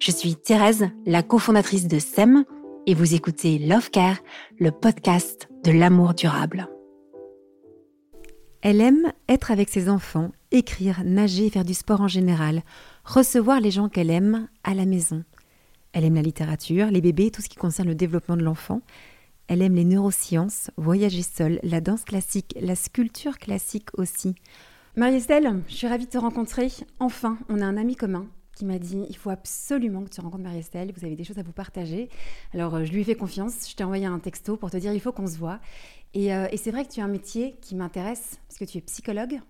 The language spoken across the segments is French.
Je suis Thérèse, la cofondatrice de SEM, et vous écoutez Love Care, le podcast de l'amour durable. Elle aime être avec ses enfants, écrire, nager, faire du sport en général, recevoir les gens qu'elle aime à la maison. Elle aime la littérature, les bébés, tout ce qui concerne le développement de l'enfant. Elle aime les neurosciences, voyager seule, la danse classique, la sculpture classique aussi. Marie-Estelle, je suis ravie de te rencontrer. Enfin, on a un ami commun qui m'a dit il faut absolument que tu rencontres Marie-Estelle, vous avez des choses à vous partager. Alors, euh, je lui ai fait confiance, je t'ai envoyé un texto pour te dire il faut qu'on se voit. Et, euh, et c'est vrai que tu as un métier qui m'intéresse, parce que tu es psychologue,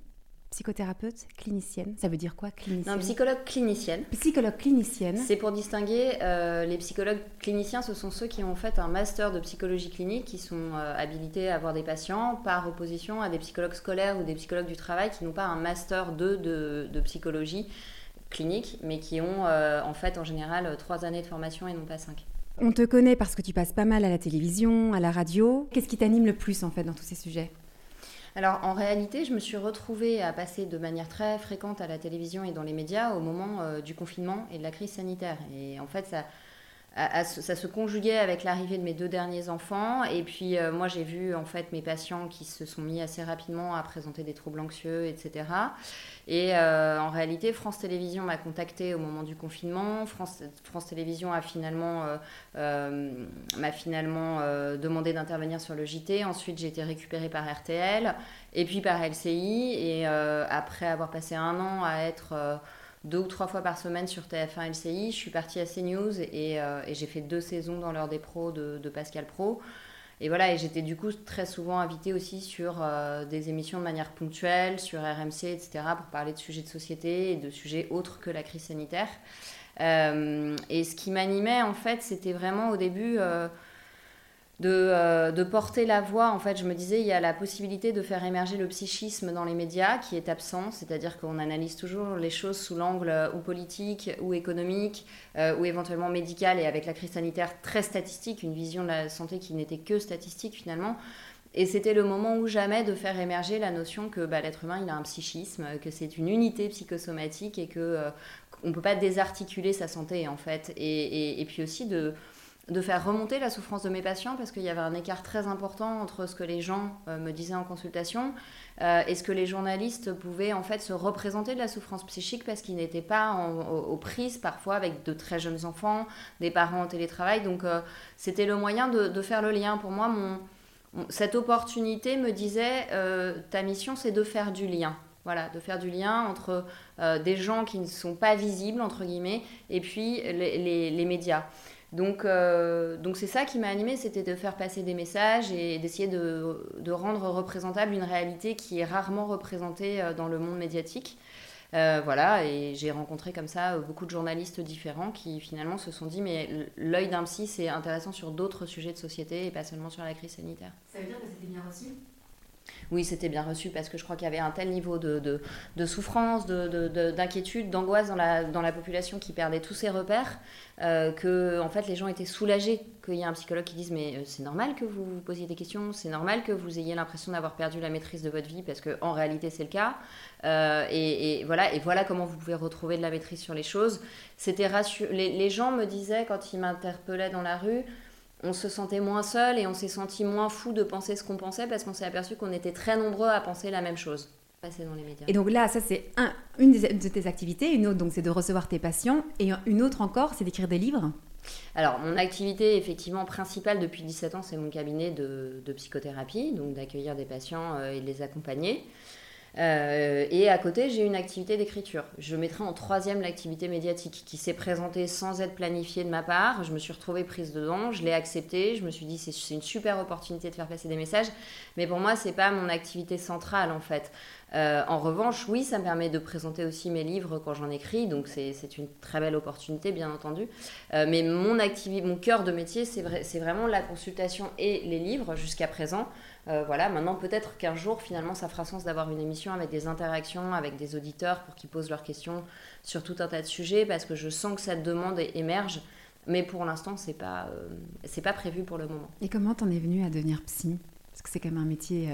psychothérapeute, clinicienne. Ça veut dire quoi, clinicienne? Non, psychologue clinicienne. Psychologue clinicienne. C'est pour distinguer euh, les psychologues cliniciens, ce sont ceux qui ont fait un master de psychologie clinique, qui sont euh, habilités à avoir des patients, par opposition à des psychologues scolaires ou des psychologues du travail qui n'ont pas un master 2 de, de psychologie clinique, mais qui ont euh, en fait en général trois années de formation et non pas cinq. On te connaît parce que tu passes pas mal à la télévision, à la radio. Qu'est-ce qui t'anime le plus en fait dans tous ces sujets? Alors en réalité, je me suis retrouvée à passer de manière très fréquente à la télévision et dans les médias au moment euh, du confinement et de la crise sanitaire. Et en fait, ça, ça se conjuguait avec l'arrivée de mes deux derniers enfants. Et puis euh, moi, j'ai vu en fait mes patients qui se sont mis assez rapidement à présenter des troubles anxieux, etc. Et euh, en réalité, France Télévisions m'a contacté au moment du confinement. France, France Télévisions a finalement euh, m'a finalement demandé d'intervenir sur le JT. Ensuite, j'ai été récupérée par RTL et puis par LCI. Et après avoir passé un an à être deux ou trois fois par semaine sur TF1 LCI, je suis partie à CNews et, euh, et j'ai fait deux saisons dans l'heure des pros de, Pascal Pro. Et voilà, et j'étais du coup très souvent invitée aussi sur euh, des émissions de manière ponctuelle, sur RMC, etc., pour parler de sujets de société et de sujets autres que la crise sanitaire. Euh, et ce qui m'animait, en fait, c'était vraiment au début de, euh, de porter la voix. En fait, je me disais, il y a la possibilité de faire émerger le psychisme dans les médias qui est absent, c'est-à-dire qu'on analyse toujours les choses sous l'angle euh, ou politique ou économique euh, ou éventuellement médical et avec la crise sanitaire très statistique, une vision de la santé qui n'était que statistique finalement. Et c'était le moment ou jamais de faire émerger la notion que bah, l'être humain, il a un psychisme, que c'est une unité psychosomatique et que euh, on ne peut pas désarticuler sa santé en fait. Et puis aussi de, de faire remonter la souffrance de mes patients parce qu'il y avait un écart très important entre ce que les gens euh, me disaient en consultation euh, et ce que les journalistes pouvaient en fait se représenter de la souffrance psychique parce qu'ils n'étaient pas aux, prises parfois avec de très jeunes enfants, des parents en télétravail. Donc euh, c'était le moyen de, faire le lien. Pour moi, mon, cette opportunité me disait ta mission c'est de faire du lien. Voilà, de faire du lien entre des gens qui ne sont pas visibles, entre guillemets, et puis les, médias. Donc, donc c'est ça qui m'a animée, c'était de faire passer des messages et d'essayer de, de, rendre représentable une réalité qui est rarement représentée dans le monde médiatique. Euh, voilà, et j'ai rencontré comme ça euh, beaucoup de journalistes différents qui finalement se sont dit mais l'œil d'un psy c'est intéressant sur d'autres sujets de société et pas seulement sur la crise sanitaire. Ça veut dire que c'était bien reçu? Oui, c'était bien reçu parce que je crois qu'il y avait un tel niveau de, de, de souffrance, d'inquiétude, de, d'angoisse dans la, dans la population qui perdait tous ses repères, euh, que en fait les gens étaient soulagés qu'il y ait un psychologue qui dise mais euh, c'est normal que vous vous posiez des questions, c'est normal que vous ayez l'impression d'avoir perdu la maîtrise de votre vie parce que en réalité c'est le cas. Euh, et, voilà, et voilà comment vous pouvez retrouver de la maîtrise sur les choses. C'était les gens me disaient quand ils m'interpellaient dans la rue on se sentait moins seul et on s'est senti moins fou de penser ce qu'on pensait parce qu'on s'est aperçu qu'on était très nombreux à penser la même chose. Passer dans les médias. Et donc là, ça c'est un, une de tes activités, une autre donc c'est de recevoir tes patients et une autre encore c'est d'écrire des livres. Alors, mon activité effectivement principale depuis 17 ans, c'est mon cabinet de, psychothérapie, donc d'accueillir des patients euh, et de les accompagner. Euh, et à côté, j'ai une activité d'écriture. Je mettrai en troisième l'activité médiatique qui s'est présentée sans être planifiée de ma part. Je me suis retrouvée prise dedans, je l'ai acceptée. Je me suis dit c'est une super opportunité de faire passer des messages, mais pour moi c'est pas mon activité centrale en fait. Euh, en revanche, oui, ça me permet de présenter aussi mes livres quand j'en écris, donc c'est une très belle opportunité, bien entendu. Euh, mais mon, mon cœur de métier, c'est vrai, vraiment la consultation et les livres jusqu'à présent. Euh, voilà, maintenant peut-être qu'un jour, finalement, ça fera sens d'avoir une émission avec des interactions avec des auditeurs pour qu'ils posent leurs questions sur tout un tas de sujets, parce que je sens que cette demande émerge. Mais pour l'instant, c'est pas, c'est pas prévu pour le moment. Et comment t'en es venu à devenir psy? Parce que c'est quand même un métier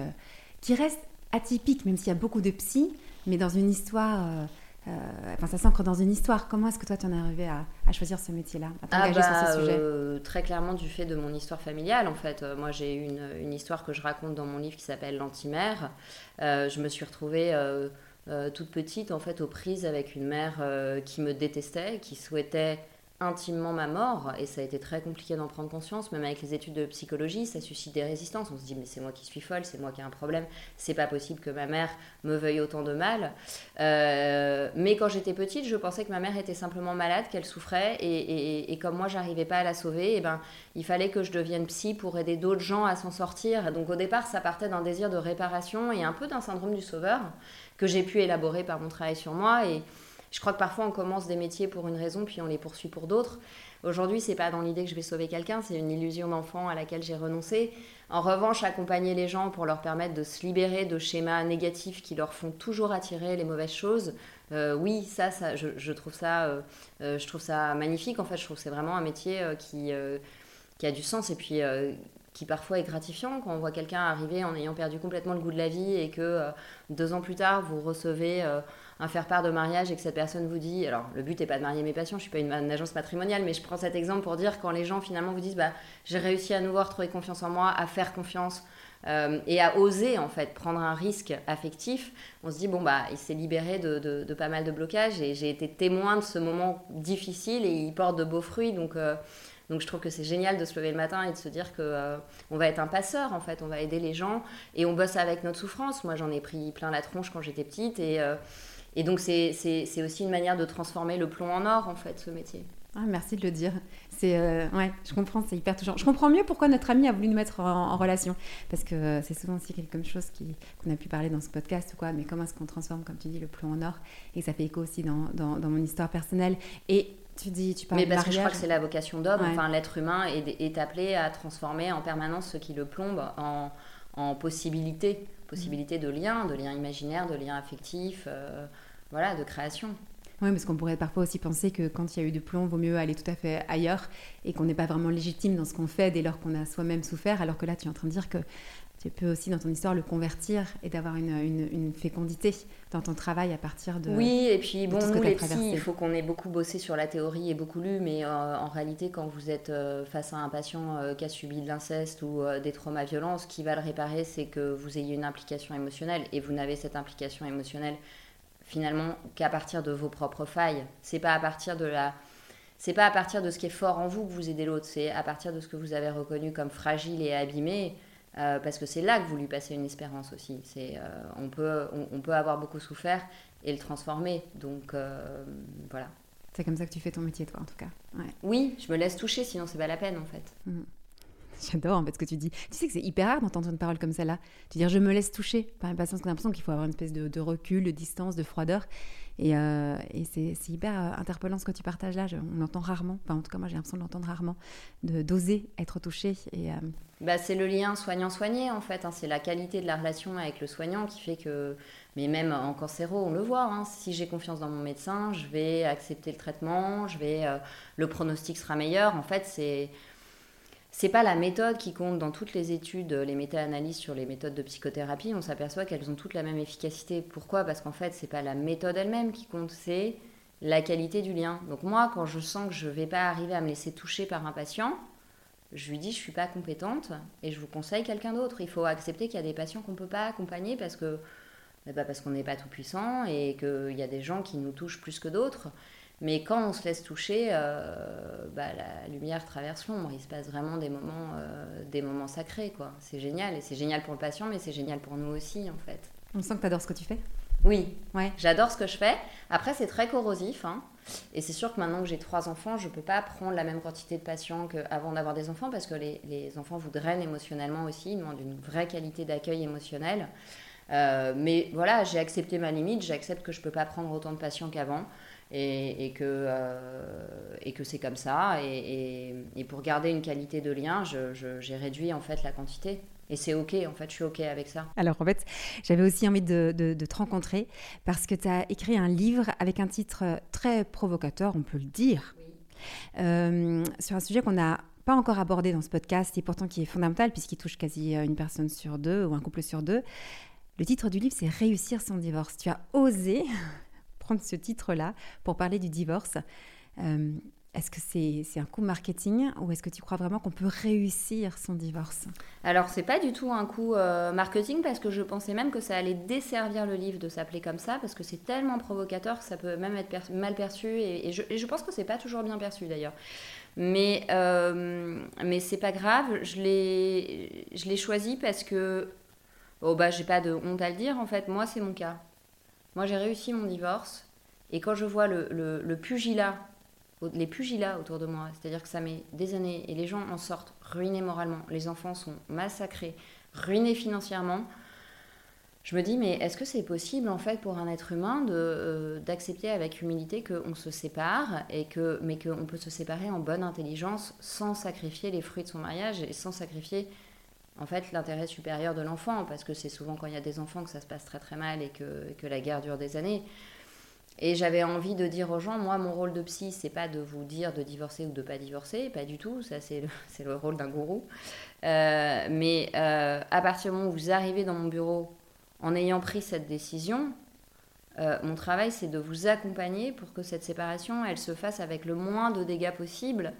qui reste atypique, même s'il y a beaucoup de psy, mais dans une histoire. Euh, euh, enfin, ça s'ancre dans une histoire. Comment est-ce que toi, tu en es arrivé à, choisir ce métier-là, à t'engager ah sur ce sujet euh, Très clairement du fait de mon histoire familiale, en fait. moi, j'ai une, une histoire que je raconte dans mon livre qui s'appelle L'antimère. je me suis retrouvée toute petite, en fait, aux prises avec une mère qui me détestait, qui souhaitait intimement ma mort et ça a été très compliqué d'en prendre conscience même avec les études de psychologie ça suscite des résistances. On se dit mais c'est moi qui suis folle c'est moi qui ai un problème c'est pas possible que ma mère me veuille autant de mal. Euh, mais quand j'étais petite je pensais que ma mère était simplement malade qu'elle souffrait et, et, comme moi j'arrivais pas à la sauver et eh ben il fallait que je devienne psy pour aider d'autres gens à s'en sortir. Donc au départ ça partait d'un désir de réparation et un peu d'un syndrome du sauveur que j'ai pu élaborer par mon travail sur moi et je crois que parfois on commence des métiers pour une raison, puis on les poursuit pour d'autres. Aujourd'hui, c'est pas dans l'idée que je vais sauver quelqu'un, c'est une illusion d'enfant à laquelle j'ai renoncé. En revanche, accompagner les gens pour leur permettre de se libérer de schémas négatifs qui leur font toujours attirer les mauvaises choses, euh, oui, ça, ça je, trouve ça, euh, euh, je trouve ça magnifique. En fait, je trouve que c'est vraiment un métier qui, qui a du sens et puis qui parfois est gratifiant quand on voit quelqu'un arriver en ayant perdu complètement le goût de la vie et que deux ans plus tard, vous recevez un faire-part de mariage et que cette personne vous dit, alors le but n'est pas de marier mes patients, je suis pas une, agence matrimoniale, mais je prends cet exemple pour dire quand les gens finalement vous disent, bah, j'ai réussi à nouveau à retrouver confiance en moi, à faire confiance euh, et à oser en fait prendre un risque affectif, on se dit bon bah il s'est libéré de, de, pas mal de blocages et j'ai été témoin de ce moment difficile et il porte de beaux fruits donc euh, donc je trouve que c'est génial de se lever le matin et de se dire que euh, on va être un passeur en fait, on va aider les gens et on bosse avec notre souffrance. Moi j'en ai pris plein la tronche quand j'étais petite et et donc, c'est aussi une manière de transformer le plomb en or, en fait, ce métier. Ah, merci de le dire. C'est euh, ouais, je comprends, c'est hyper touchant. Je comprends mieux pourquoi notre ami a voulu nous mettre en, relation, parce que euh, c'est souvent aussi quelque chose qu'on a pu parler dans ce podcast ou quoi. Mais comment est-ce qu'on transforme, comme tu dis, le plomb en or? Et ça fait écho aussi dans, dans, mon histoire personnelle. Et tu dis, tu parles Mais parce que je crois que c'est la vocation d'homme. Enfin, l'être humain est, est, appelé à transformer en permanence ce qui le plombe en, en possibilité, possibilité de lien, de lien imaginaire, de lien affectif. Euh, voilà, de création. Oui, parce qu'on pourrait parfois aussi penser que quand il y a eu du plomb, vaut mieux aller tout à fait ailleurs et qu'on n'est pas vraiment légitime dans ce qu'on fait dès lors qu'on a soi-même souffert, alors que là, tu es en train de dire que tu peux aussi dans ton histoire le convertir et d'avoir une, une, fécondité dans ton travail à partir de. Oui, et puis bon, nous les il faut qu'on ait beaucoup bossé sur la théorie et beaucoup lu, mais euh, en réalité, quand vous êtes euh, face à un patient euh, qui a subi de l'inceste ou des traumas violents, ce qui va le réparer, c'est que vous ayez une implication émotionnelle et vous n'avez cette implication émotionnelle finalement qu'à partir de vos propres failles. C'est pas à partir de la c'est pas à partir de ce qui est fort en vous que vous aidez l'autre, c'est à partir de ce que vous avez reconnu comme fragile et abîmé. parce que c'est là que vous lui passez une espérance aussi. C'est, on, peut, on, peut avoir beaucoup souffert et le transformer. Donc voilà. C'est comme ça que tu fais ton métier, toi, en tout cas. Oui, je me laisse toucher, sinon c'est pas la peine, en fait. Mmh. J'adore en fait ce que tu dis. Tu sais que c'est hyper rare d'entendre une parole comme celle-là. Tu dire je me laisse toucher par une patience, qu'on a l'impression qu'il faut avoir une espèce de, recul, de distance, de froideur. Et, euh, c'est hyper euh, interpellant ce que tu partages là. on l'entend rarement. Enfin, en tout cas, moi j'ai l'impression de l'entendre rarement, d'oser être touché. Euh, bah, c'est le lien soignant-soigné en fait. Hein. C'est la qualité de la relation avec le soignant qui fait que. Mais même en cancéro, on le voit. Hein. Si j'ai confiance dans mon médecin, je vais accepter le traitement, je vais, le pronostic sera meilleur. En fait, c'est c'est pas la méthode qui compte dans toutes les études, les méta-analyses sur les méthodes de psychothérapie. On s'aperçoit qu'elles ont toutes la même efficacité. Pourquoi? Parce qu'en fait, c'est pas la méthode elle-même qui compte, c'est la qualité du lien. Donc moi, quand je sens que je vais pas arriver à me laisser toucher par un patient, je lui dis je suis pas compétente et je vous conseille quelqu'un d'autre. Il faut accepter qu'il y a des patients qu'on peut pas accompagner parce que bah, parce qu'on n'est pas tout puissant et qu'il y a des gens qui nous touchent plus que d'autres. Mais quand on se laisse toucher, euh, bah, la lumière traverse l'ombre. Il se passe vraiment des moments, euh, des moments sacrés. quoi. C'est génial. Et c'est génial pour le patient, mais c'est génial pour nous aussi, en fait. On sent que tu adores ce que tu fais Oui, ouais. j'adore ce que je fais. Après, c'est très corrosif. Hein. Et c'est sûr que maintenant que j'ai trois enfants, je ne peux pas prendre la même quantité de patients qu'avant d'avoir des enfants, parce que les, les, enfants vous drainent émotionnellement aussi. Ils demandent une vraie qualité d'accueil émotionnel. Euh, mais voilà, j'ai accepté ma limite. J'accepte que je ne peux pas prendre autant de patients qu'avant et, que, euh, et que c'est comme ça. Et, et, pour garder une qualité de lien, j'ai réduit en fait la quantité. Et c'est OK, en fait, je suis OK avec ça. Alors, en fait, j'avais aussi envie de, de, te rencontrer parce que tu as écrit un livre avec un titre très provocateur, on peut le dire, euh, sur un sujet qu'on n'a pas encore abordé dans ce podcast et pourtant qui est fondamental puisqu'il touche quasi une personne sur deux ou un couple sur deux. Le titre du livre, c'est Réussir son divorce. Tu as osé prendre ce titre-là pour parler du divorce. Euh, est-ce que c'est un coup marketing ou est-ce que tu crois vraiment qu'on peut réussir son divorce? Alors, c'est pas du tout un coup euh, marketing parce que je pensais même que ça allait desservir le livre de s'appeler comme ça parce que c'est tellement provocateur que ça peut même être mal perçu et, je, pense que c'est pas toujours bien perçu d'ailleurs. Mais, euh, mais c'est pas grave, je l'ai choisi parce que, oh bah, j'ai pas de honte à le dire en fait, moi c'est mon cas. Moi, j'ai réussi mon divorce. Et quand je vois les pugilats autour de moi, c'est-à-dire que ça met des années et les gens en sortent ruinés moralement, les enfants sont massacrés, ruinés financièrement, je me dis, mais est-ce que c'est possible, en fait, pour un être humain euh, d'accepter avec humilité qu'on se sépare, et que, mais qu'on peut se séparer en bonne intelligence sans sacrifier les fruits de son mariage et sans sacrifier en fait l'intérêt supérieur de l'enfant, parce que c'est souvent quand il y a des enfants que ça se passe très très mal et que, la guerre dure des années. Et j'avais envie de dire aux gens, moi mon rôle de psy, c'est pas de vous dire de divorcer ou de pas divorcer, pas du tout, ça c'est le, le, rôle d'un gourou. Euh, mais euh, à partir du moment où vous arrivez dans mon bureau en ayant pris cette décision, euh, mon travail c'est de vous accompagner pour que cette séparation, elle se fasse avec le moins de dégâts possible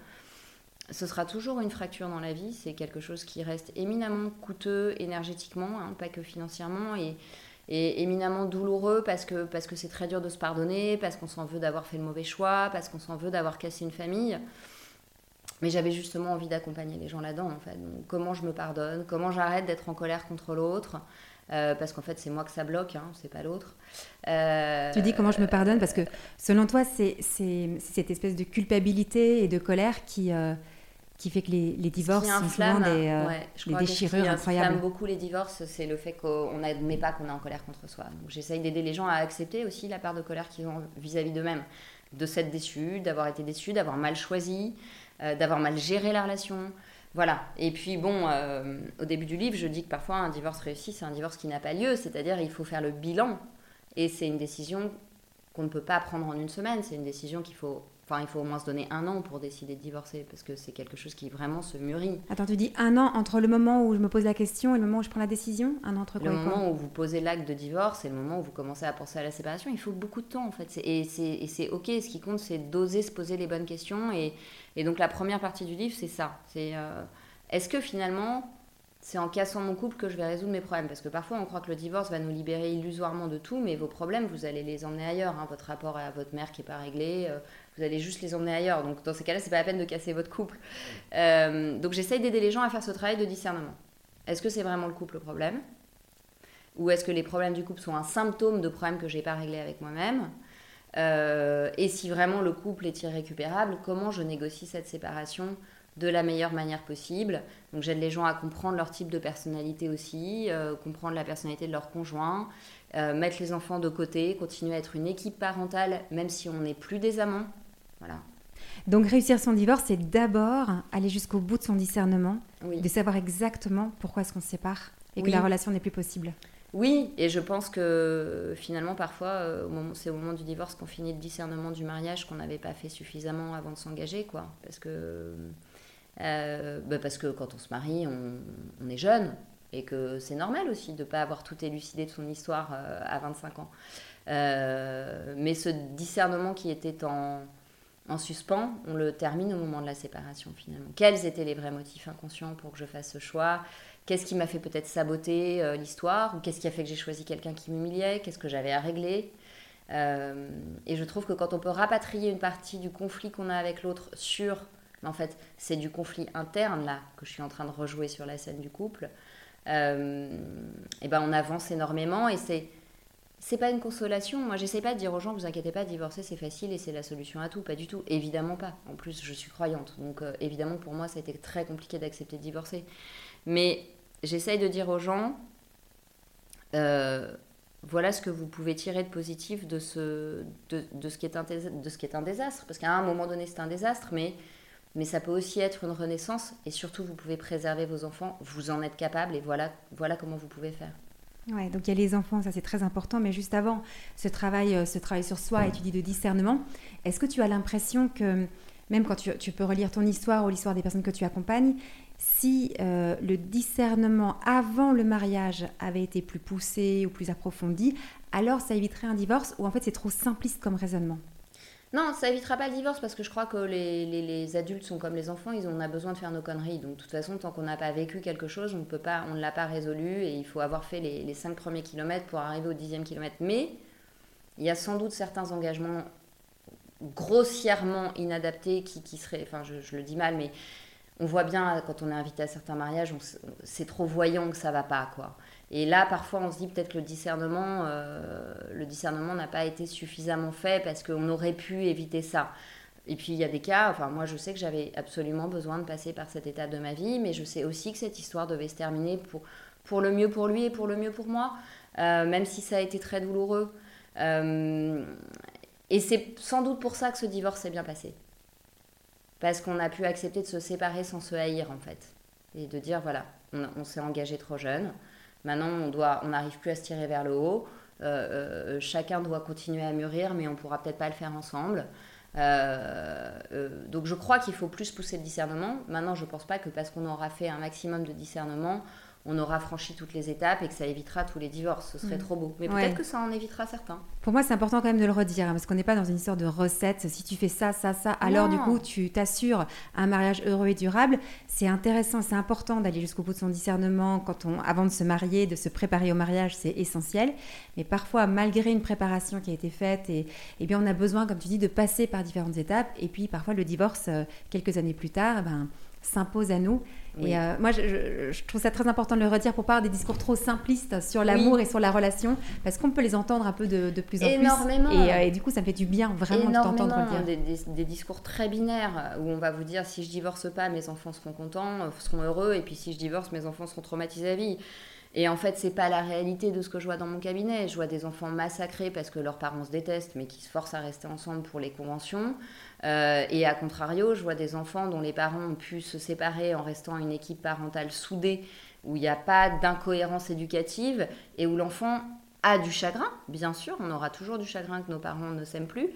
ce sera toujours une fracture dans la vie. C'est quelque chose qui reste éminemment coûteux énergétiquement, hein, pas que financièrement, et, éminemment douloureux parce que parce que c'est très dur de se pardonner, parce qu'on s'en veut d'avoir fait le mauvais choix, parce qu'on s'en veut d'avoir cassé une famille. Mais j'avais justement envie d'accompagner les gens là-dedans, en fait. comment je me pardonne, comment j'arrête d'être en colère contre l'autre. Euh, parce qu'en fait, c'est moi que ça bloque, hein, c'est pas l'autre. Euh, tu dis comment je me pardonne parce que selon toi, c'est cette espèce de culpabilité et de colère qui, euh, qui fait que les, les divorces sont souvent des, euh, des déchirures ce qui incroyables. beaucoup les divorces, c'est le fait qu'on n'admet pas qu'on est en colère contre soi. Donc j'essaye d'aider les gens à accepter aussi la part de colère qu'ils ont vis-à-vis d'eux-mêmes, de s'être déçus, d'avoir été déçus, d'avoir mal choisi, euh, d'avoir mal géré la relation. Voilà. Et puis bon, euh, au début du livre, je dis que parfois un divorce réussi, c'est un divorce qui n'a pas lieu, c'est-à-dire il faut faire le bilan. Et c'est une décision qu'on ne peut pas prendre en une semaine, c'est une décision qu'il faut Enfin, il faut au moins se donner un an pour décider de divorcer, parce que c'est quelque chose qui vraiment se mûrit. Attends, tu dis un an entre le moment où je me pose la question et le moment où je prends la décision? Un an entre quoi Le moment où vous posez l'acte de divorce et le moment où vous commencez à penser à la séparation, il faut beaucoup de temps en fait. Et c'est ok, ce qui compte c'est d'oser se poser les bonnes questions. Et, et, donc la première partie du livre, c'est ça. C'est euh, est-ce que finalement c'est en cassant mon couple que je vais résoudre mes problèmes? Parce que parfois, on croit que le divorce va nous libérer illusoirement de tout, mais vos problèmes, vous allez les emmener ailleurs. Hein. Votre rapport à votre mère qui n'est pas réglé, euh, vous allez juste les emmener ailleurs. Donc, dans ces cas-là, c'est pas la peine de casser votre couple. Euh, donc, j'essaye d'aider les gens à faire ce travail de discernement. Est-ce que c'est vraiment le couple le problème? Ou est-ce que les problèmes du couple sont un symptôme de problèmes que j'ai pas réglés avec moi-même? Euh, Et si vraiment le couple est irrécupérable, comment je négocie cette séparation de la meilleure manière possible? Donc j'aide les gens à comprendre leur type de personnalité aussi, euh, comprendre la personnalité de leur conjoint, mettre les enfants de côté, continuer à être une équipe parentale même si on n'est plus des amants. Voilà. Donc réussir son divorce, c'est d'abord aller jusqu'au bout de son discernement, de savoir exactement pourquoi est-ce qu'on se sépare et que la relation n'est plus possible. Oui, et je pense que finalement, parfois, euh, c'est au moment du divorce qu'on finit le discernement du mariage qu'on n'avait pas fait suffisamment avant de s'engager, quoi. Parce que euh, bah, parce que quand on se marie, on, est jeune et que c'est normal aussi de ne pas avoir tout élucidé de son histoire euh, à 25 ans. Euh, mais ce discernement qui était en, en suspens, on le termine au moment de la séparation finalement. Quels étaient les vrais motifs inconscients pour que je fasse ce choix? Qu'est-ce qui m'a fait peut-être saboter l'histoire? Ou qu'est-ce qui a fait que j'ai choisi quelqu'un qui m'humiliait? Qu'est-ce que j'avais à régler? Et je trouve que quand on peut rapatrier une partie du conflit qu'on a avec l'autre sur en fait, c'est du conflit interne là que je suis en train de rejouer sur la scène du couple. Euh, et ben on avance énormément et c'est c'est pas une consolation. Moi, j'essaie pas de dire aux gens, vous inquiétez pas, divorcer c'est facile et c'est la solution à tout. Pas du tout. Évidemment pas. En plus, je suis croyante. Donc, euh, évidemment, pour moi, ça a été très compliqué d'accepter de divorcer. Mais j'essaye de dire aux gens, euh, voilà ce que vous pouvez tirer de positif de ce, de, de, ce qui est un, de ce qui est un désastre. Parce qu'à un moment donné, c'est un désastre, mais mais ça peut aussi être une renaissance et surtout vous pouvez préserver vos enfants, vous en êtes capable et voilà, voilà comment vous pouvez faire. Ouais, donc il y a les enfants, ça c'est très important, mais juste avant ce travail, euh, ce travail sur soi, et tu dis de discernement, est-ce que tu as l'impression que, même quand tu, peux relire ton histoire ou l'histoire des personnes que tu accompagnes, si euh, le discernement avant le mariage avait été plus poussé ou plus approfondi, alors ça éviterait un divorce ou en fait c'est trop simpliste comme raisonnement? Non, ça évitera pas le divorce parce que je crois que les, adultes sont comme les enfants, ils on a besoin de faire nos conneries. Donc de toute façon, tant qu'on n'a pas vécu quelque chose, on peut pas, on ne l'a pas résolu et il faut avoir fait les, les cinq premiers kilomètres pour arriver au dixième kilomètre. Mais il y a sans doute certains engagements grossièrement inadaptés qui, qui seraient, enfin je, je, le dis mal, mais on voit bien quand on est invité à certains mariages, c'est trop voyant que ça va pas quoi. Et là, parfois, on se dit peut-être que le discernement, euh, le discernement n'a pas été suffisamment fait parce qu'on aurait pu éviter ça. Et puis il y a des cas, enfin moi je sais que j'avais absolument besoin de passer par cette étape de ma vie, mais je sais aussi que cette histoire devait se terminer pour, pour le mieux pour lui et pour le mieux pour moi, euh, même si ça a été très douloureux. Euh, et c'est sans doute pour ça que ce divorce s'est bien passé. Parce qu'on a pu accepter de se séparer sans se haïr en fait. Et de dire voilà, on s'est engagé trop jeune, Maintenant, on doit, on n'arrive plus à se tirer vers le haut. Euh, euh, chacun doit continuer à mûrir, mais on pourra peut-être pas le faire ensemble. Euh, donc je crois qu'il faut plus pousser le discernement. Maintenant, je ne pense pas que parce qu'on aura fait un maximum de discernement, on aura franchi toutes les étapes et que ça évitera tous les divorces. Ce serait mm. trop beau. Mais peut-être que ça en évitera certains. Pour moi, c'est important quand même de le redire, hein, parce qu'on n'est pas dans une histoire de recette. Si tu fais ça, ça, ça, alors du coup, tu t'assures un mariage heureux et durable. C'est intéressant, c'est important d'aller jusqu'au bout de son discernement quand on, avant de se marier, de se préparer au mariage, c'est essentiel. Mais parfois, malgré une préparation qui a été faite, et, eh bien, on a besoin, comme tu dis, de passer par différentes étapes. Et puis, parfois, le divorce, euh, quelques années plus tard, ben, s'impose à nous. Et euh, moi, je, trouve ça très important de le redire pour pas avoir des discours trop simplistes sur l'amour et sur la relation, parce qu'on peut les entendre un peu de, plus en Énormément. plus. Et, euh, et, du coup, ça me fait du bien vraiment de t'entendre le dire. Des, des, des, discours très binaires où on va vous dire si je divorce pas, mes enfants seront contents, euh, seront heureux, et puis si je divorce, mes enfants seront traumatisés à vie. Et en fait, c'est pas la réalité de ce que je vois dans mon cabinet. Je vois des enfants massacrés parce que leurs parents se détestent, mais qui se forcent à rester ensemble pour les conventions. Euh, et à contrario, je vois des enfants dont les parents ont pu se séparer en restant une équipe parentale soudée, où il n'y a pas d'incohérence éducative et où l'enfant a du chagrin, bien sûr, on aura toujours du chagrin que nos parents ne s'aiment plus,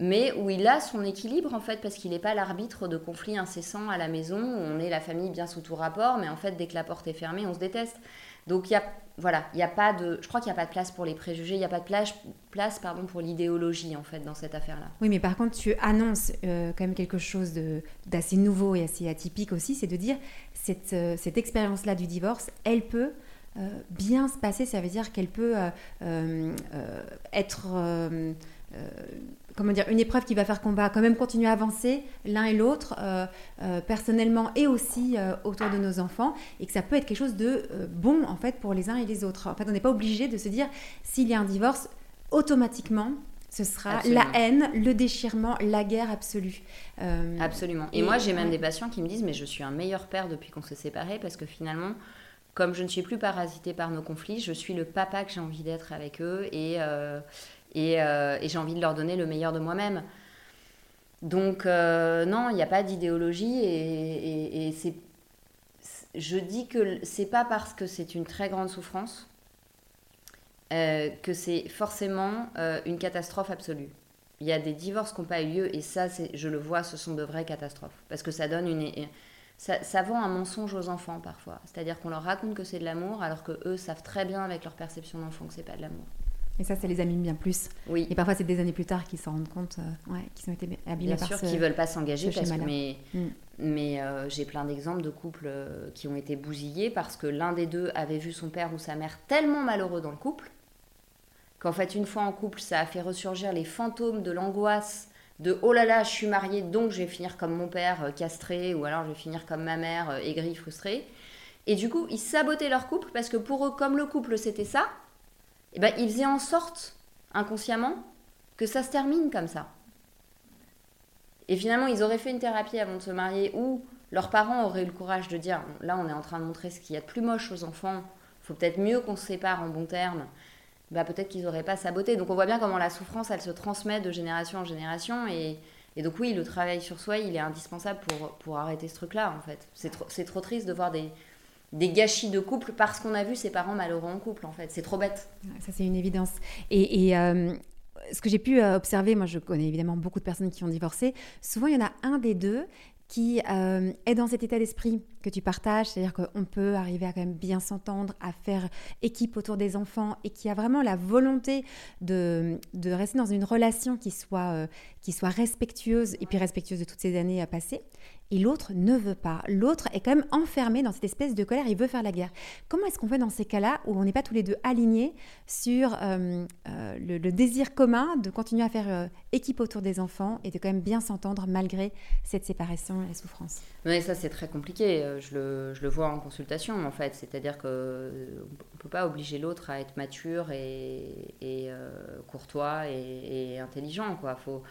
mais où il a son équilibre en fait, parce qu'il n'est pas l'arbitre de conflits incessants à la maison, où on est la famille bien sous tout rapport, mais en fait, dès que la porte est fermée, on se déteste. Donc il y a voilà, il a pas de je crois qu'il n'y a pas de place pour les préjugés, il n'y a pas de place place pardon pour l'idéologie en fait dans cette affaire-là. Oui, mais par contre, tu annonces euh, quand même quelque chose d'assez nouveau et assez atypique aussi, c'est de dire cette euh, cette expérience-là du divorce, elle peut euh, bien se passer, ça veut dire qu'elle peut être comment dire, une épreuve qui va faire qu'on va quand même continuer à avancer l'un et l'autre, euh, euh, personnellement et aussi euh, autour de nos enfants, et que ça peut être quelque chose de bon en fait pour les uns et les autres. En fait, on n'est pas obligé de se dire s'il y a un divorce, automatiquement, ce sera la haine, le déchirement, la guerre absolue. Absolument. Et, moi, j'ai même des patients qui me disent, mais je suis un meilleur père depuis qu'on s'est séparés, parce que finalement, comme je ne suis plus parasitée par nos conflits, je suis le papa que j'ai envie d'être avec eux, et euh, et, j'ai envie de leur donner le meilleur de moi-même. Donc euh, non, il n'y a pas d'idéologie et, je dis que c'est pas parce que c'est une très grande souffrance euh, que c'est forcément une catastrophe absolue. Il y a des divorces qui n'ont pas eu lieu et ça, je le vois, ce sont de vraies catastrophes parce que ça donne ça vend un mensonge aux enfants parfois. C'est-à-dire qu'on leur raconte que c'est de l'amour alors que eux savent très bien avec leur perception d'enfant que c'est pas de l'amour. Et ça, ça les amène bien plus. Oui. Et parfois, c'est des années plus tard qu'ils s'en rendent compte, euh, ouais, qu'ils ont été abîmés Bien sûr qu'ils ne veulent pas s'engager, parce que, mais, mm. mais euh, j'ai plein d'exemples de couples euh, qui ont été bousillés parce que l'un des deux avait vu son père ou sa mère tellement malheureux dans le couple qu'en fait, une fois en couple, ça a fait ressurgir les fantômes de l'angoisse de oh là là, je suis mariée, donc je vais finir comme mon père, castré, ou alors je vais finir comme ma mère, aigrie, frustrée. Et du coup, ils sabotaient leur couple parce que pour eux, comme le couple c'était ça, eh ben, en sorte, inconsciemment, que ça se termine comme ça. Et finalement, ils auraient fait une thérapie avant de se marier ou leurs parents auraient eu le courage de dire là, on est en train de montrer ce qu'il y a de plus moche aux enfants, faut peut-être mieux qu'on se sépare en bons termes. Bah, peut-être qu'ils n'auraient pas saboté. Donc on voit bien comment la souffrance, elle se transmet de génération en génération. Et, donc oui, le travail sur soi, il est indispensable pour, pour arrêter ce truc-là, en fait. C'est trop, trop triste de voir des, des gâchis de couple parce qu'on a vu ses parents malheureux en couple, en fait. C'est trop bête. Ça, c'est une évidence. Et, euh, ce que j'ai pu euh, observer, moi, je connais évidemment beaucoup de personnes qui ont divorcé. Souvent, il y en a un des deux qui euh, est dans cet état d'esprit que tu partages, c'est-à-dire qu'on peut arriver à quand même bien s'entendre, à faire équipe autour des enfants et qui a vraiment la volonté de, de rester dans une relation qui soit, qui soit respectueuse et puis respectueuse de toutes ces années à passer et l'autre ne veut pas. L'autre est quand même enfermé dans cette espèce de colère, il veut faire la guerre. Comment est-ce qu'on fait dans ces cas-là où on n'est pas tous les deux alignés sur euh, euh, le, désir commun de continuer à faire euh, équipe autour des enfants et de quand même bien s'entendre malgré cette séparation et la souffrance? Mais ça c'est très compliqué, je le, vois en consultation en fait, c'est-à-dire qu'on ne peut pas obliger l'autre à être mature et, et courtois et, intelligent. Quoi. Faut,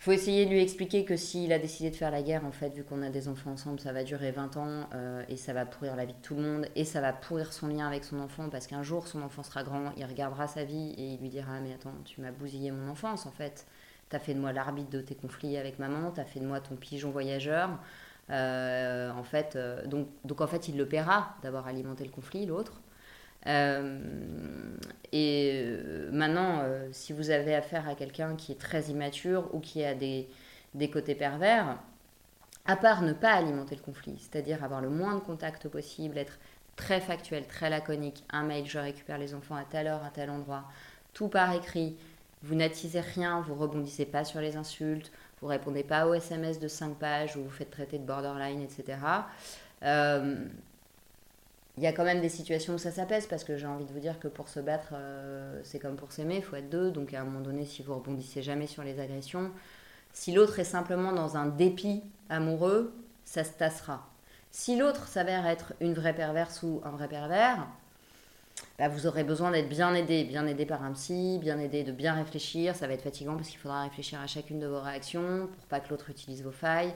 faut essayer de lui expliquer que s'il a décidé de faire la guerre, en fait, vu qu'on a des enfants ensemble, ça va durer 20 ans euh, et ça va pourrir la vie de tout le monde et ça va pourrir son lien avec son enfant parce qu'un jour, son enfant sera grand, il regardera sa vie et il lui dira Mais attends, tu m'as bousillé mon enfance, en fait. T'as fait de moi l'arbitre de tes conflits avec maman, t'as fait de moi ton pigeon voyageur. Euh, en fait, euh, donc, en fait, il le paiera d'avoir alimenté le conflit, l'autre. Euh, et maintenant, si vous avez affaire à quelqu'un qui est très immature ou qui a des, des côtés pervers, à part ne pas alimenter le conflit, c'est-à-dire avoir le moins de contact possible, être très factuel, très laconique, un mail, je récupère les enfants à telle heure, à tel endroit, tout par écrit, vous n'attisez rien, vous rebondissez pas sur les insultes, vous répondez pas aux SMS de 5 pages ou vous faites traiter de borderline, etc. Euh, il y a quand même des situations où ça s'apaise parce que j'ai envie de vous dire que pour se battre, euh, c'est comme pour s'aimer, il faut être deux. Donc à un moment donné, si vous rebondissez jamais sur les agressions, si l'autre est simplement dans un dépit amoureux, ça se tassera. Si l'autre s'avère être une vraie perverse ou un vrai pervers, bah vous aurez besoin d'être bien aidé, bien aidé par un psy, bien aidé de bien réfléchir. Ça va être fatigant parce qu'il faudra réfléchir à chacune de vos réactions pour pas que l'autre utilise vos failles.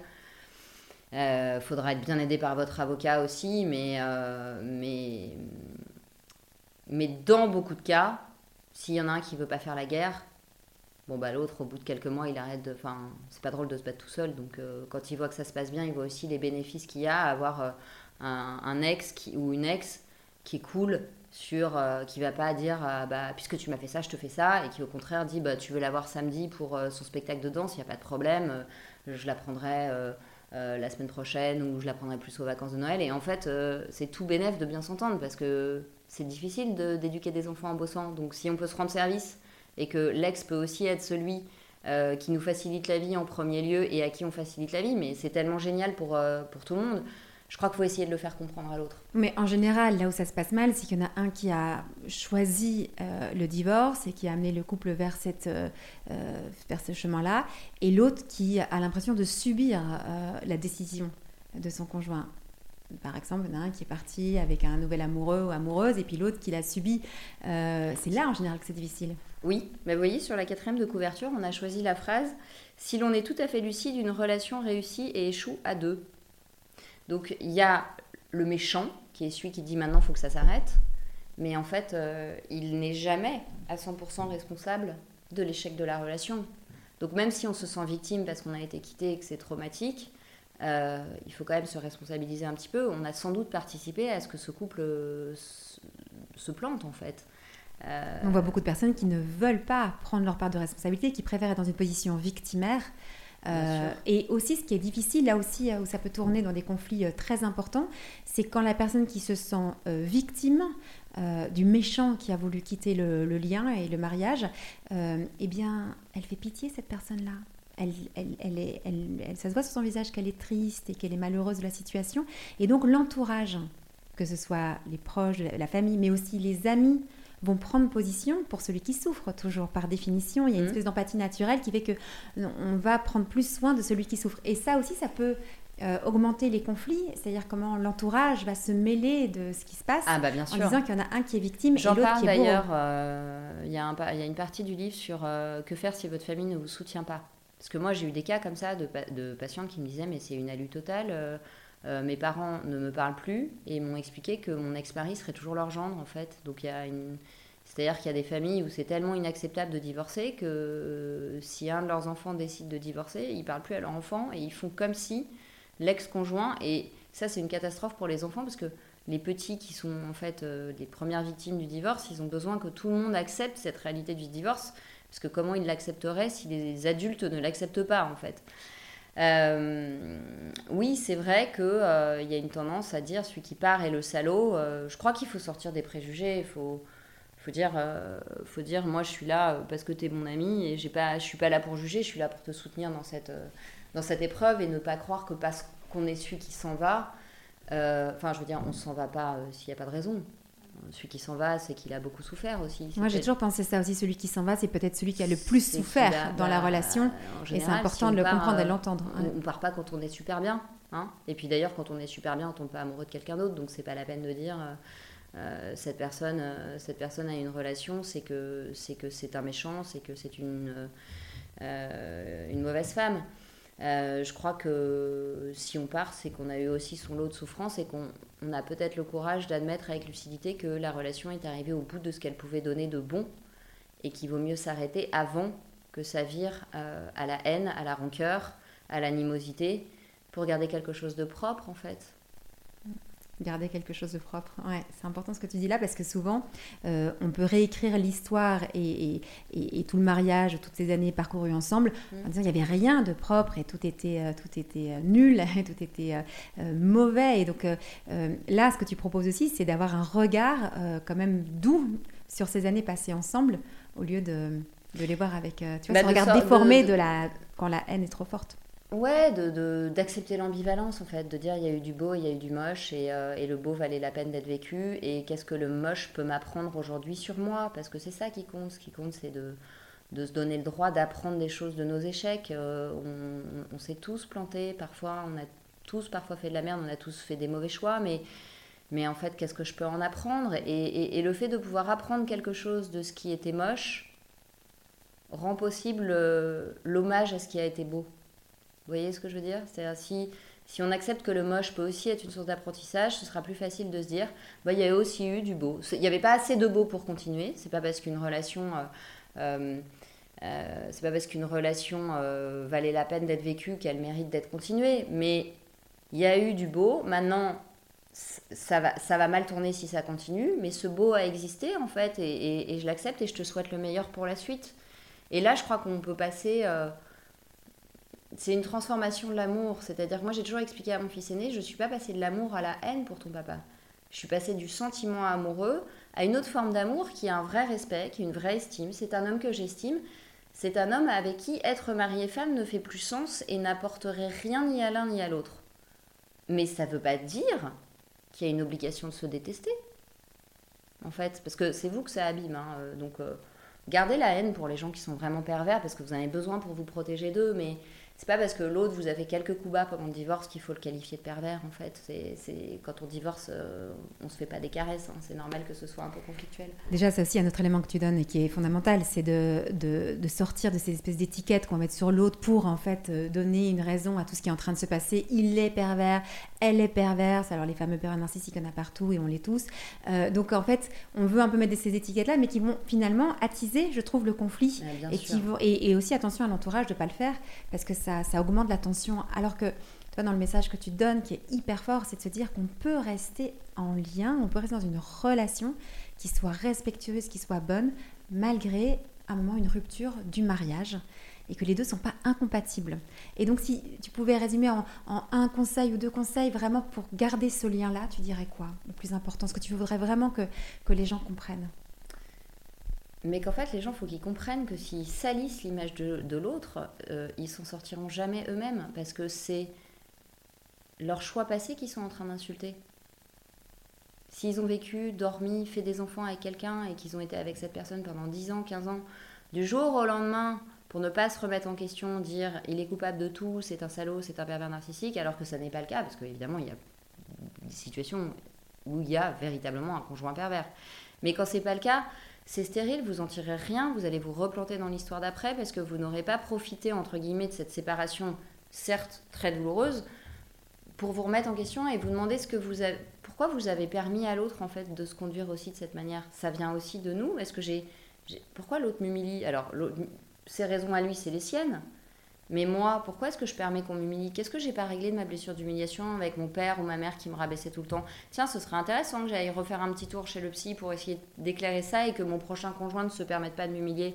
Il euh, faudra être bien aidé par votre avocat aussi, mais, euh, mais, mais dans beaucoup de cas, s'il y en a un qui veut pas faire la guerre, bon bah l'autre au bout de quelques mois il arrête de. Enfin, c'est pas drôle de se battre tout seul, donc euh, quand il voit que ça se passe bien, il voit aussi les bénéfices qu'il y a à avoir un, ex qui, ou une ex qui est cool sur qui va pas dire bah puisque tu m'as fait ça je te fais ça et qui au contraire dit bah tu veux la voir samedi pour son spectacle de danse il y a pas de problème je la prendrai euh, la semaine prochaine ou je la prendrai plus aux vacances de Noël. Et en fait, euh, c'est tout bénéf de bien s'entendre parce que c'est difficile d'éduquer des enfants en bossant. Donc si on peut se rendre service et que l'ex peut aussi être celui euh, qui nous facilite la vie en premier lieu et à qui on facilite la vie, mais c'est tellement génial pour tout le monde. Je crois qu'il faut essayer de le faire comprendre à l'autre. Mais en général, là où ça se passe mal, c'est qu'il y en a un qui a choisi euh, le divorce et qui a amené le couple vers, cette, euh, euh, vers ce chemin-là, et l'autre qui a l'impression de subir la décision de son conjoint. Par exemple, il y en a un qui est parti avec un nouvel amoureux ou amoureuse, et puis l'autre qui l'a subi. c'est là en général que c'est difficile. Oui, mais vous voyez, sur la quatrième de couverture, on a choisi la phrase Si l'on est tout à fait lucide, une relation réussit et échoue à deux. Donc il y a le méchant, qui est celui qui dit maintenant il faut que ça s'arrête, mais en fait, euh, il n'est jamais à 100% responsable de l'échec de la relation. Donc même si on se sent victime parce qu'on a été quitté et que c'est traumatique, euh, il faut quand même se responsabiliser un petit peu. On a sans doute participé à ce que ce couple euh, se plante en fait. On voit beaucoup de personnes qui ne veulent pas prendre leur part de responsabilité, qui préfèrent être dans une position victimaire euh, et aussi, ce qui est difficile, là aussi, euh, où ça peut tourner dans des conflits euh, très importants, c'est quand la personne qui se sent victime du méchant qui a voulu quitter le, lien et le mariage, eh bien, elle fait pitié, cette personne-là. Elle, elle, elle, est, elle, ça se voit sur son visage qu'elle est triste et qu'elle est malheureuse de la situation. Et donc, l'entourage, que ce soit les proches, la famille, mais aussi les amis, vont prendre position pour celui qui souffre, toujours par définition. Il y a une mmh. espèce d'empathie naturelle qui fait que on va prendre plus soin de celui qui souffre. Et ça aussi, ça peut euh, augmenter les conflits, c'est-à-dire comment l'entourage va se mêler de ce qui se passe ah bah bien sûr. en disant qu'il y en a un qui est victime et l'autre qui est d'ailleurs, euh, il y, a une partie du livre sur euh, que faire si votre famille ne vous soutient pas. Parce que moi, j'ai eu des cas comme ça de, de patients qui me disaient mais c'est une alu totale. Mes parents ne me parlent plus et m'ont expliqué que mon ex-mari serait toujours leur gendre en fait. Donc il y a une, c'est-à-dire qu'il y a des familles où c'est tellement inacceptable de divorcer que euh, si un de leurs enfants décide de divorcer, ils ne parlent plus à leur enfant et ils font comme si l'ex-conjoint, et ça c'est une catastrophe pour les enfants parce que les petits qui sont en fait euh, les premières victimes du divorce, ils ont besoin que tout le monde accepte cette réalité du divorce, parce que comment ils l'accepteraient si les adultes ne l'acceptent pas en fait? Euh, oui, c'est vrai qu'il y a une tendance à dire celui qui part est le salaud. je crois qu'il faut sortir des préjugés. Il faut, dire, euh, faut dire, moi je suis là euh, parce que tu es mon ami et pas, je suis pas là pour juger, je suis là pour te soutenir dans cette, euh, dans cette épreuve et ne pas croire que parce qu'on est celui qui s'en va, enfin je veux dire, on s'en va pas s'il n'y a pas de raison. Celui qui s'en va, c'est qu'il a beaucoup souffert aussi. Moi, j'ai toujours pensé ça aussi. Celui qui s'en va, c'est peut-être celui qui a le plus souffert dans la bah, relation. et c'est important de le comprendre et de l'entendre. On, ne part pas quand on est super bien. Hein et puis d'ailleurs, quand on est super bien, on tombe pas amoureux de quelqu'un d'autre. Donc c'est pas la peine de dire euh, cette, personne, euh, cette personne a une relation, c'est que c'est que c'est un méchant, c'est que c'est une, euh, une mauvaise femme. Je crois que si on part, c'est qu'on a eu aussi son lot de souffrance et qu'on a peut-être le courage d'admettre avec lucidité que la relation est arrivée au bout de ce qu'elle pouvait donner de bon et qu'il vaut mieux s'arrêter avant que ça vire à la haine, à la rancœur, à l'animosité, pour garder quelque chose de propre en fait garder quelque chose de propre. Ouais, c'est important ce que tu dis là parce que souvent, euh, on peut réécrire l'histoire et, et, tout le mariage, toutes ces années parcourues ensemble, mm. en disant qu'il n'y avait rien de propre et tout était, euh, tout était euh, nul, et tout était mauvais. Et donc là, ce que tu proposes aussi, c'est d'avoir un regard quand même doux sur ces années passées ensemble, au lieu de, de les voir avec, tu vois, bah, ce regard déformé de la, quand la haine est trop forte. Ouais, d'accepter de, l'ambivalence en fait, de dire il y a eu du beau, il y a eu du moche et, euh, le beau valait la peine d'être vécu et qu'est-ce que le moche peut m'apprendre aujourd'hui sur moi? Parce que c'est ça qui compte. Ce qui compte c'est de, se donner le droit d'apprendre des choses de nos échecs. Euh, on, s'est tous plantés, parfois on a tous parfois fait de la merde, on a tous fait des mauvais choix, mais, mais en fait qu'est-ce que je peux en apprendre? Et, et, le fait de pouvoir apprendre quelque chose de ce qui était moche rend possible euh, l'hommage à ce qui a été beau. Vous voyez ce que je veux dire? C'est-à-dire si, si on accepte que le moche peut aussi être une source d'apprentissage, ce sera plus facile de se dire, bah, il y a aussi eu du beau. Il n'y avait pas assez de beau pour continuer. C'est pas parce qu'une relation... Euh, euh, euh, c'est pas parce qu'une relation valait la peine d'être vécue qu'elle mérite d'être continuée, mais il y a eu du beau. Maintenant, ça va, ça va mal tourner si ça continue, mais ce beau a existé en fait, et, et je l'accepte et je te souhaite le meilleur pour la suite. Et là, je crois qu'on peut passer c'est une transformation de l'amour. C'est-à-dire moi, j'ai toujours expliqué à mon fils aîné, je ne suis pas passée de l'amour à la haine pour ton papa. Je suis passée du sentiment amoureux à une autre forme d'amour qui a un vrai respect, qui a une vraie estime. C'est un homme que j'estime. C'est un homme avec qui être mari et femme ne fait plus sens et n'apporterait rien ni à l'un ni à l'autre. Mais ça ne veut pas dire qu'il y a une obligation de se détester. En fait, parce que c'est vous que ça abîme. Hein, euh, donc, euh, gardez la haine pour les gens qui sont vraiment pervers, parce que vous en avez besoin pour vous protéger d'eux. Mais c'est pas parce que l'autre vous a fait quelques coups bas pendant le divorce qu'il faut le qualifier de pervers en fait. C'est quand on divorce, euh, on se fait pas des caresses. Hein. C'est normal que ce soit un peu conflictuel. Déjà, c'est aussi un autre élément que tu donnes et qui est fondamental, c'est de, de, de, sortir de ces espèces d'étiquettes qu'on met sur l'autre pour en fait euh, donner une raison à tout ce qui est en train de se passer. Il est pervers, elle est perverse. Alors les fameux pervers narcissiques, il y en a partout et on les tous. Euh, donc en fait, on veut un peu mettre ces étiquettes-là, mais qui vont finalement attiser, je trouve, le conflit et, qui vont, et, et, aussi attention à l'entourage de pas le faire parce que ça, augmente la tension. Alors que, tu vois, dans le message que tu donnes, qui est hyper fort, c'est de se dire qu'on peut rester en lien, on peut rester dans une relation qui soit respectueuse, qui soit bonne, malgré un moment une rupture du mariage et que les deux ne sont pas incompatibles. Et donc, si tu pouvais résumer en, un conseil ou deux conseils vraiment pour garder ce lien-là, tu dirais quoi? Le plus important, ce que tu voudrais vraiment que, que les gens comprennent? Mais qu'en fait, les gens, faut qu'ils comprennent que s'ils salissent l'image de, l'autre, euh, ils s'en sortiront jamais eux-mêmes, parce que c'est leur choix passé qu'ils sont en train d'insulter. S'ils ont vécu, dormi, fait des enfants avec quelqu'un et qu'ils ont été avec cette personne pendant 10 ans, 15 ans, du jour au lendemain, pour ne pas se remettre en question, dire il est coupable de tout, c'est un salaud, c'est un pervers narcissique, alors que ça n'est pas le cas, parce qu'évidemment, il y a des situations où il y a véritablement un conjoint pervers. Mais quand c'est pas le cas, c'est stérile, vous en tirez rien, vous allez vous replanter dans l'histoire d'après parce que vous n'aurez pas profité, entre guillemets, de cette séparation, certes très douloureuse, pour vous remettre en question et vous demander ce que vous avez, pourquoi vous avez permis à l'autre, en fait, de se conduire aussi de cette manière. Ça vient aussi de nous Est-ce que j'ai. Pourquoi l'autre m'humilie? Alors, ses raisons à lui, c'est les siennes. Mais moi, pourquoi est-ce que je permets qu'on m'humilie? Qu'est-ce que j'ai pas réglé de ma blessure d'humiliation avec mon père ou ma mère qui me rabaissait tout le temps? Tiens, ce serait intéressant que j'aille refaire un petit tour chez le psy pour essayer d'éclairer ça et que mon prochain conjoint ne se permette pas de m'humilier.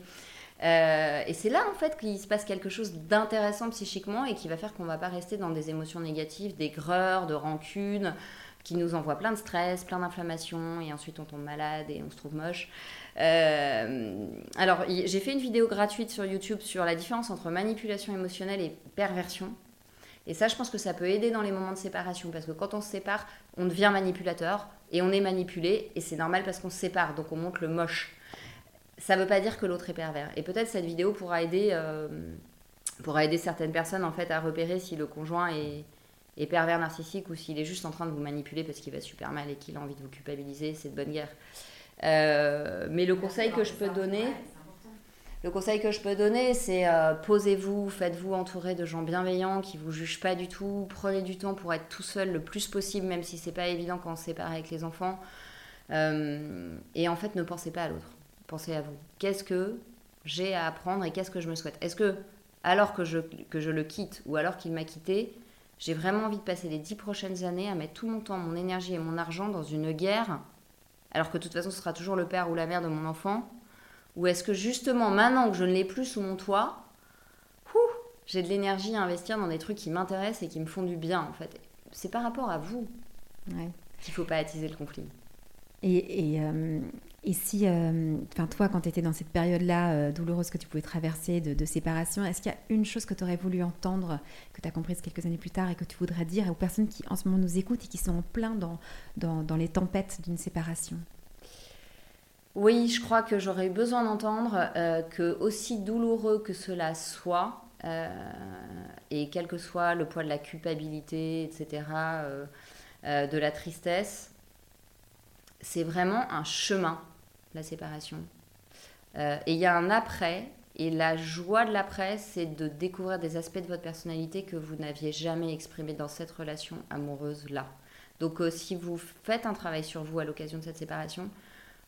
Euh, et c'est là en fait qu'il se passe quelque chose d'intéressant psychiquement et qui va faire qu'on va pas rester dans des émotions négatives, des greurs, de rancune, qui nous envoie plein de stress, plein d'inflammation, et ensuite on tombe malade et on se trouve moche. Euh, alors, j'ai fait une vidéo gratuite sur YouTube sur la différence entre manipulation émotionnelle et perversion. Et ça, je pense que ça peut aider dans les moments de séparation, parce que quand on se sépare, on devient manipulateur, et on est manipulé, et c'est normal parce qu'on se sépare, donc on montre le moche. Ça ne veut pas dire que l'autre est pervers. Et peut-être cette vidéo pourra aider, euh, pourra aider certaines personnes en fait à repérer si le conjoint est, est pervers narcissique ou s'il est juste en train de vous manipuler parce qu'il va super mal et qu'il a envie de vous culpabiliser, c'est de bonne guerre. Euh, mais le conseil que je peux donner, le conseil que je peux donner, c'est euh, posez-vous, faites-vous entourer de gens bienveillants qui vous jugent pas du tout, prenez du temps pour être tout seul le plus possible, même si c'est pas évident quand on se sépare avec les enfants. Euh, et en fait, ne pensez pas à l'autre, pensez à vous. Qu'est-ce que j'ai à apprendre et qu'est-ce que je me souhaite? Est-ce que alors que je, que je le quitte ou alors qu'il m'a quitté, j'ai vraiment envie de passer les dix prochaines années à mettre tout mon temps, mon énergie et mon argent dans une guerre, alors que de toute façon ce sera toujours le père ou la mère de mon enfant Ou est-ce que justement, maintenant que je ne l'ai plus sous mon toit, j'ai de l'énergie à investir dans des trucs qui m'intéressent et qui me font du bien en fait C'est par rapport à vous ouais. qu'il ne faut pas attiser le conflit. Et, et, euh, et si, euh, enfin toi, quand tu étais dans cette période-là euh, douloureuse que tu pouvais traverser de, séparation, est-ce qu'il y a une chose que tu aurais voulu entendre, que tu as comprise quelques années plus tard et que tu voudrais dire aux personnes qui en ce moment nous écoutent et qui sont en plein dans, dans, les tempêtes d'une séparation? Oui, je crois que j'aurais besoin d'entendre euh, que aussi douloureux que cela soit, et quel que soit le poids de la culpabilité, etc., de la tristesse, c'est vraiment un chemin la séparation. Euh, et il y a un après, et la joie de l'après, c'est de découvrir des aspects de votre personnalité que vous n'aviez jamais exprimés dans cette relation amoureuse-là. Donc euh, si vous faites un travail sur vous à l'occasion de cette séparation,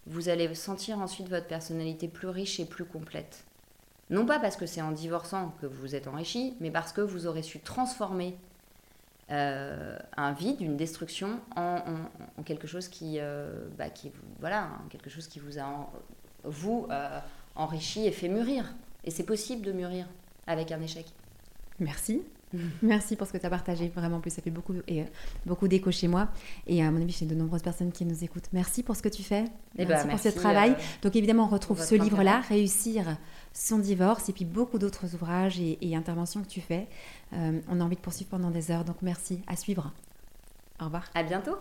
vous allez sentir ensuite votre personnalité plus riche et plus complète. Non pas parce que c'est en divorçant que vous êtes enrichi, mais parce que vous aurez su transformer euh, un vide, une destruction en, quelque chose qui, euh, bah, voilà, quelque chose qui vous a vous euh, enrichi et fait mûrir. Et c'est possible de mûrir avec un échec. Merci. Merci pour ce que tu as partagé. Vraiment, plus, ça fait beaucoup, et, beaucoup d'écho chez moi. Et à mon avis, chez de nombreuses personnes qui nous écoutent. Merci pour ce que tu fais. Eh ben, merci, pour ce travail. Donc, évidemment, on retrouve ce livre-là, Réussir son divorce, et puis beaucoup d'autres ouvrages et, interventions que tu fais. on a envie de poursuivre pendant des heures. Donc, merci. À suivre. Au revoir. À bientôt.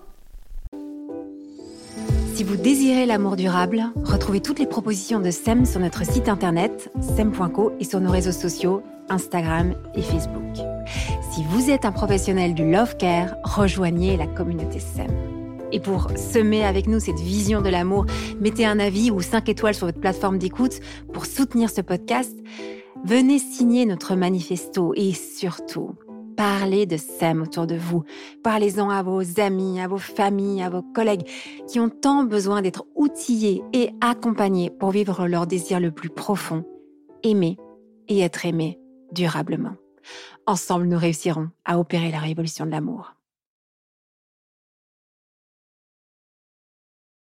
Si vous désirez l'amour durable, retrouvez toutes les propositions de SEM sur notre site internet sem.co et sur nos réseaux sociaux Instagram et Facebook. Si vous êtes un professionnel du love care, rejoignez la communauté SEM. Et pour semer avec nous cette vision de l'amour, mettez un avis ou 5 étoiles sur votre plateforme d'écoute pour soutenir ce podcast. Venez signer notre manifesto et surtout, Parlez de SEM autour de vous. Parlez-en à vos amis, à vos familles, à vos collègues qui ont tant besoin d'être outillés et accompagnés pour vivre leur désir le plus profond, aimer et être aimé durablement. Ensemble, nous réussirons à opérer la révolution de l'amour.